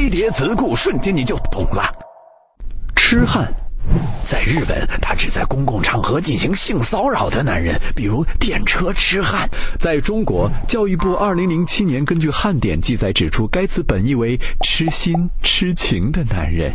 飞碟子固，瞬间你就懂了。痴汉。在日本，他指在公共场合进行性骚扰的男人，比如电车痴汉。在中国，教育部二零零七年根据汉典记载指出，该词本意为痴心痴情的男人。